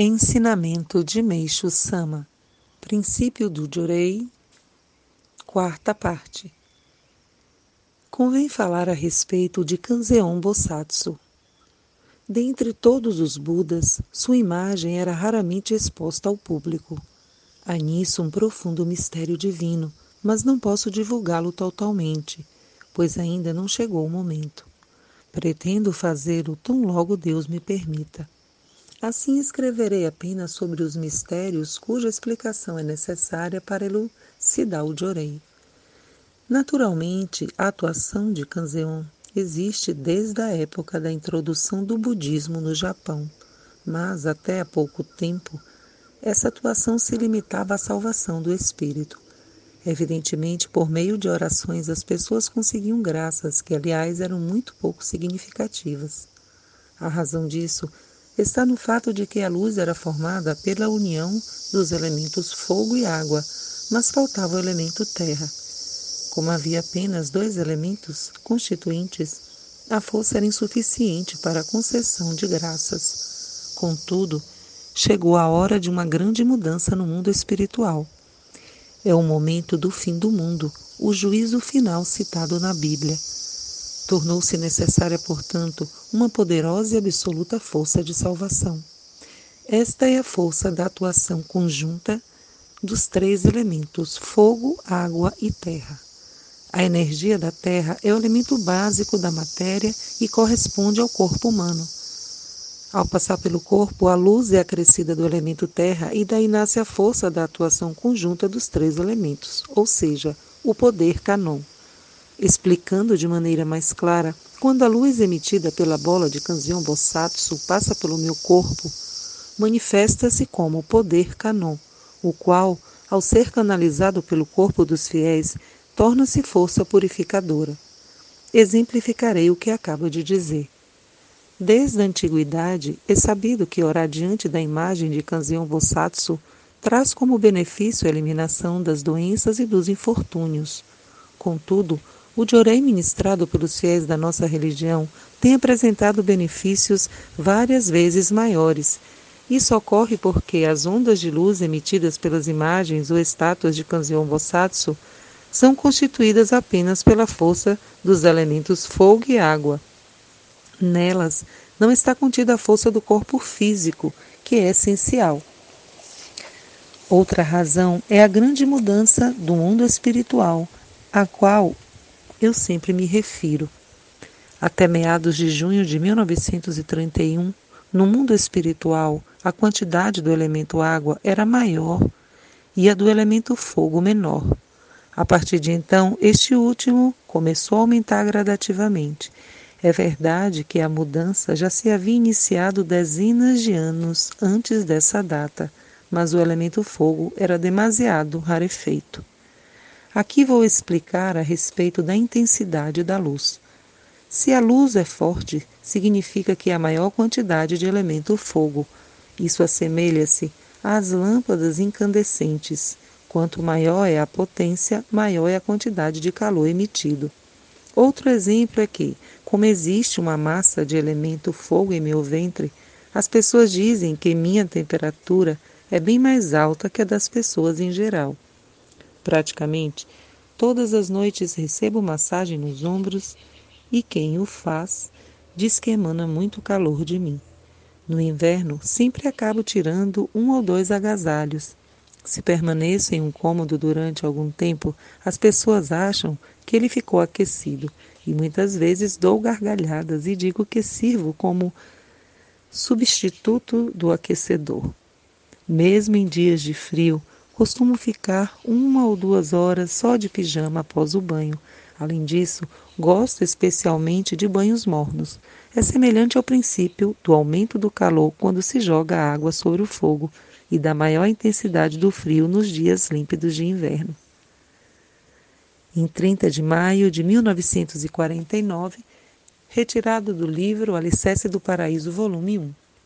Ensinamento de Meixo Sama Princípio do Jurei Quarta parte Convém falar a respeito de Kanzeon Bosatsu. Dentre todos os Budas, sua imagem era raramente exposta ao público. Há nisso um profundo mistério divino, mas não posso divulgá-lo totalmente, pois ainda não chegou o momento. Pretendo fazê-lo tão logo Deus me permita. Assim escreverei apenas sobre os mistérios cuja explicação é necessária para elucidar o Jorei. Naturalmente, a atuação de Kanzeon existe desde a época da introdução do budismo no Japão, mas até há pouco tempo essa atuação se limitava à salvação do espírito. Evidentemente, por meio de orações, as pessoas conseguiam graças que, aliás, eram muito pouco significativas. A razão disso está no fato de que a luz era formada pela união dos elementos fogo e água, mas faltava o elemento terra. Como havia apenas dois elementos constituintes, a força era insuficiente para a concessão de graças. Contudo, chegou a hora de uma grande mudança no mundo espiritual. É o momento do fim do mundo, o juízo final citado na Bíblia. Tornou-se necessária, portanto, uma poderosa e absoluta força de salvação. Esta é a força da atuação conjunta dos três elementos fogo, água e terra. A energia da terra é o elemento básico da matéria e corresponde ao corpo humano. Ao passar pelo corpo, a luz é acrescida do elemento terra e daí nasce a força da atuação conjunta dos três elementos, ou seja, o poder canon explicando de maneira mais clara, quando a luz emitida pela bola de Kanzion Bosatsu passa pelo meu corpo, manifesta-se como poder Kanon, o qual, ao ser canalizado pelo corpo dos fiéis, torna-se força purificadora. Exemplificarei o que acabo de dizer. Desde a antiguidade, é sabido que orar diante da imagem de Kanzion Bosatsu traz como benefício a eliminação das doenças e dos infortúnios. Contudo, o Jorei ministrado pelos fiéis da nossa religião tem apresentado benefícios várias vezes maiores. Isso ocorre porque as ondas de luz emitidas pelas imagens ou estátuas de Kanzeon Bosatsu são constituídas apenas pela força dos elementos fogo e água. Nelas não está contida a força do corpo físico, que é essencial. Outra razão é a grande mudança do mundo espiritual, a qual eu sempre me refiro. Até meados de junho de 1931, no mundo espiritual, a quantidade do elemento água era maior e a do elemento fogo menor. A partir de então, este último começou a aumentar gradativamente. É verdade que a mudança já se havia iniciado dezenas de anos antes dessa data, mas o elemento fogo era demasiado rarefeito. Aqui vou explicar a respeito da intensidade da luz. Se a luz é forte, significa que há maior quantidade de elemento fogo. Isso assemelha-se às lâmpadas incandescentes. Quanto maior é a potência, maior é a quantidade de calor emitido. Outro exemplo é que, como existe uma massa de elemento fogo em meu ventre, as pessoas dizem que minha temperatura é bem mais alta que a das pessoas em geral. Praticamente todas as noites recebo massagem nos ombros e quem o faz diz que emana muito calor de mim. No inverno, sempre acabo tirando um ou dois agasalhos. Se permaneço em um cômodo durante algum tempo, as pessoas acham que ele ficou aquecido e muitas vezes dou gargalhadas e digo que sirvo como substituto do aquecedor. Mesmo em dias de frio, costumo ficar uma ou duas horas só de pijama após o banho. Além disso, gosto especialmente de banhos mornos. É semelhante ao princípio do aumento do calor quando se joga água sobre o fogo e da maior intensidade do frio nos dias límpidos de inverno. Em 30 de maio de 1949, retirado do livro Alicerce do Paraíso, volume 1.